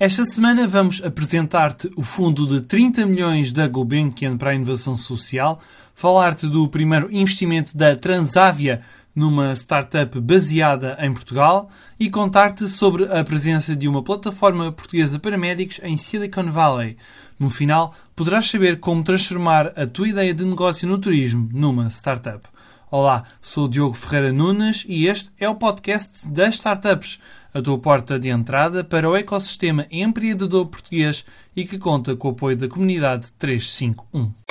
Esta semana vamos apresentar-te o fundo de 30 milhões da Gulbenkian para a inovação social, falar-te do primeiro investimento da Transavia numa startup baseada em Portugal e contar-te sobre a presença de uma plataforma portuguesa para médicos em Silicon Valley. No final, poderás saber como transformar a tua ideia de negócio no turismo numa startup. Olá, sou Diogo Ferreira Nunes e este é o podcast das startups, a tua porta de entrada para o ecossistema empreendedor português e que conta com o apoio da comunidade 351.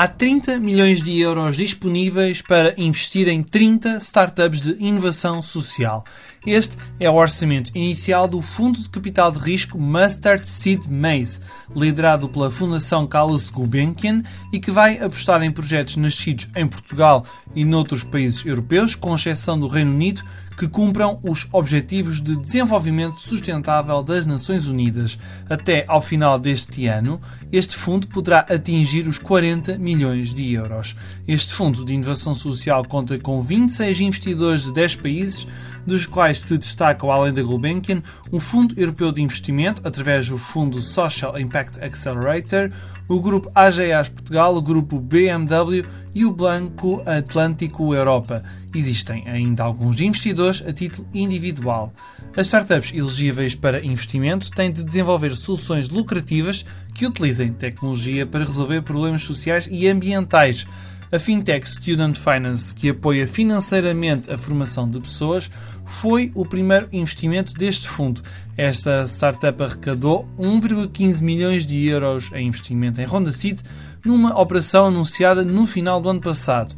Há 30 milhões de euros disponíveis para investir em 30 startups de inovação social. Este é o orçamento inicial do Fundo de Capital de Risco Mustard Seed Maze, liderado pela Fundação Carlos Gulbenkian e que vai apostar em projetos nascidos em Portugal e noutros países europeus, com exceção do Reino Unido, que cumpram os Objetivos de Desenvolvimento Sustentável das Nações Unidas. Até ao final deste ano, este fundo poderá atingir os 40 milhões de euros. Este fundo de inovação social conta com 26 investidores de 10 países, dos quais se destacam, além da Gulbenkian, um Fundo Europeu de Investimento, através do Fundo Social Impact Accelerator, o Grupo AGAs Portugal, o Grupo BMW e o Banco Atlântico Europa. Existem ainda alguns investidores a título individual. As startups elegíveis para investimento têm de desenvolver soluções lucrativas que utilizem tecnologia para resolver problemas sociais e ambientais. A fintech Student Finance, que apoia financeiramente a formação de pessoas, foi o primeiro investimento deste fundo. Esta startup arrecadou 1,15 milhões de euros em investimento em Ronda City numa operação anunciada no final do ano passado.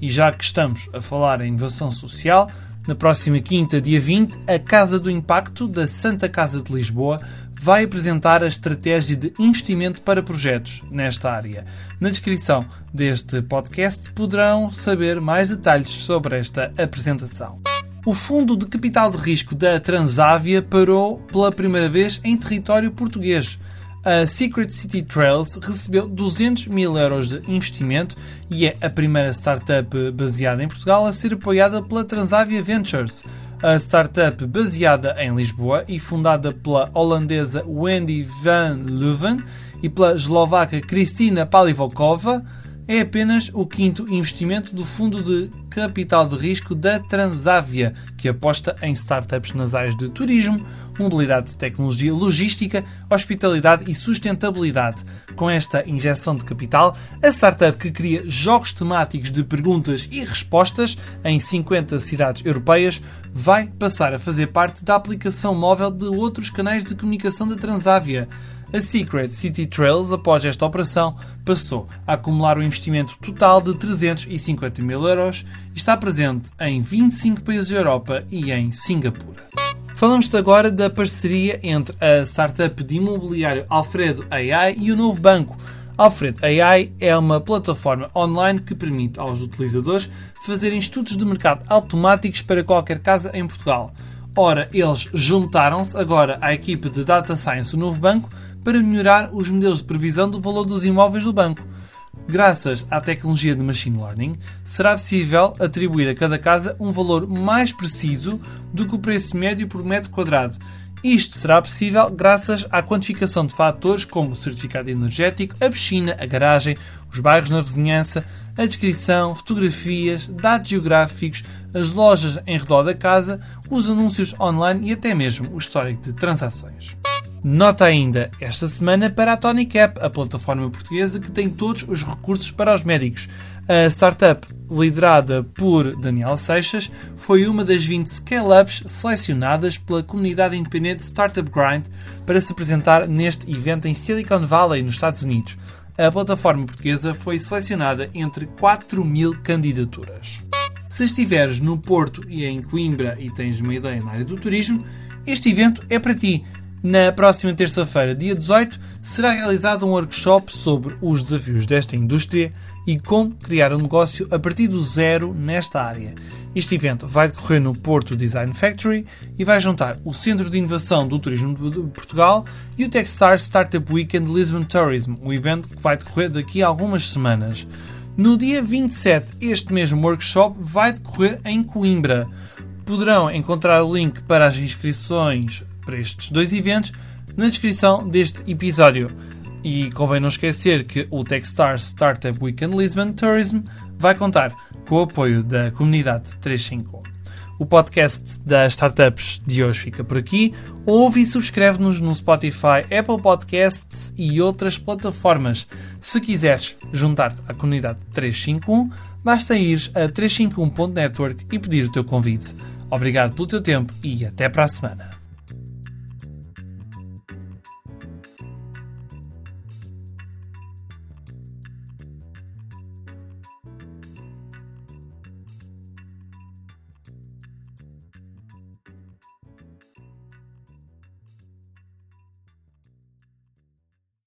E já que estamos a falar em inovação social, na próxima quinta, dia 20, a Casa do Impacto da Santa Casa de Lisboa vai apresentar a estratégia de investimento para projetos nesta área. Na descrição deste podcast poderão saber mais detalhes sobre esta apresentação. O Fundo de Capital de Risco da Transávia parou pela primeira vez em território português a Secret City Trails recebeu 200 mil euros de investimento e é a primeira startup baseada em Portugal a ser apoiada pela Transavia Ventures. A startup baseada em Lisboa e fundada pela holandesa Wendy van Leuven e pela eslovaca Kristina Palivokova é apenas o quinto investimento do fundo de capital de risco da Transavia, que aposta em startups nas áreas de turismo, mobilidade, tecnologia, logística, hospitalidade e sustentabilidade. Com esta injeção de capital, a startup que cria jogos temáticos de perguntas e respostas em 50 cidades europeias vai passar a fazer parte da aplicação móvel de outros canais de comunicação da Transavia. A Secret City Trails, após esta operação, passou a acumular um investimento total de 350 mil euros e está presente em 25 países da Europa e em Singapura. Falamos-te agora da parceria entre a startup de imobiliário Alfredo AI e o novo banco. Alfredo AI é uma plataforma online que permite aos utilizadores fazerem estudos de mercado automáticos para qualquer casa em Portugal. Ora, eles juntaram-se agora à equipe de Data Science do novo banco para melhorar os modelos de previsão do valor dos imóveis do banco. Graças à tecnologia de Machine Learning, será possível atribuir a cada casa um valor mais preciso do que o preço médio por metro quadrado. Isto será possível graças à quantificação de fatores como o certificado energético, a piscina, a garagem, os bairros na vizinhança, a descrição, fotografias, dados geográficos, as lojas em redor da casa, os anúncios online e até mesmo o histórico de transações. Nota ainda esta semana para a Tonicap, a plataforma portuguesa que tem todos os recursos para os médicos. A startup, liderada por Daniel Seixas, foi uma das 20 scale-ups selecionadas pela comunidade independente Startup Grind para se apresentar neste evento em Silicon Valley, nos Estados Unidos. A plataforma portuguesa foi selecionada entre 4 mil candidaturas. Se estiveres no Porto e em Coimbra e tens uma ideia na área do turismo, este evento é para ti. Na próxima terça-feira, dia 18, será realizado um workshop sobre os desafios desta indústria e como criar um negócio a partir do zero nesta área. Este evento vai decorrer no Porto Design Factory e vai juntar o Centro de Inovação do Turismo de Portugal e o Techstars Startup Weekend Lisbon Tourism, um evento que vai decorrer daqui a algumas semanas. No dia 27, este mesmo workshop vai decorrer em Coimbra. Poderão encontrar o link para as inscrições para estes dois eventos na descrição deste episódio. E convém não esquecer que o Techstars Startup Weekend Lisbon Tourism vai contar com o apoio da comunidade 351. O podcast das startups de hoje fica por aqui. Ouve e subscreve-nos no Spotify, Apple Podcasts e outras plataformas. Se quiseres juntar-te à comunidade 351, basta ir a 351.network e pedir o teu convite. Obrigado pelo teu tempo e até para a semana.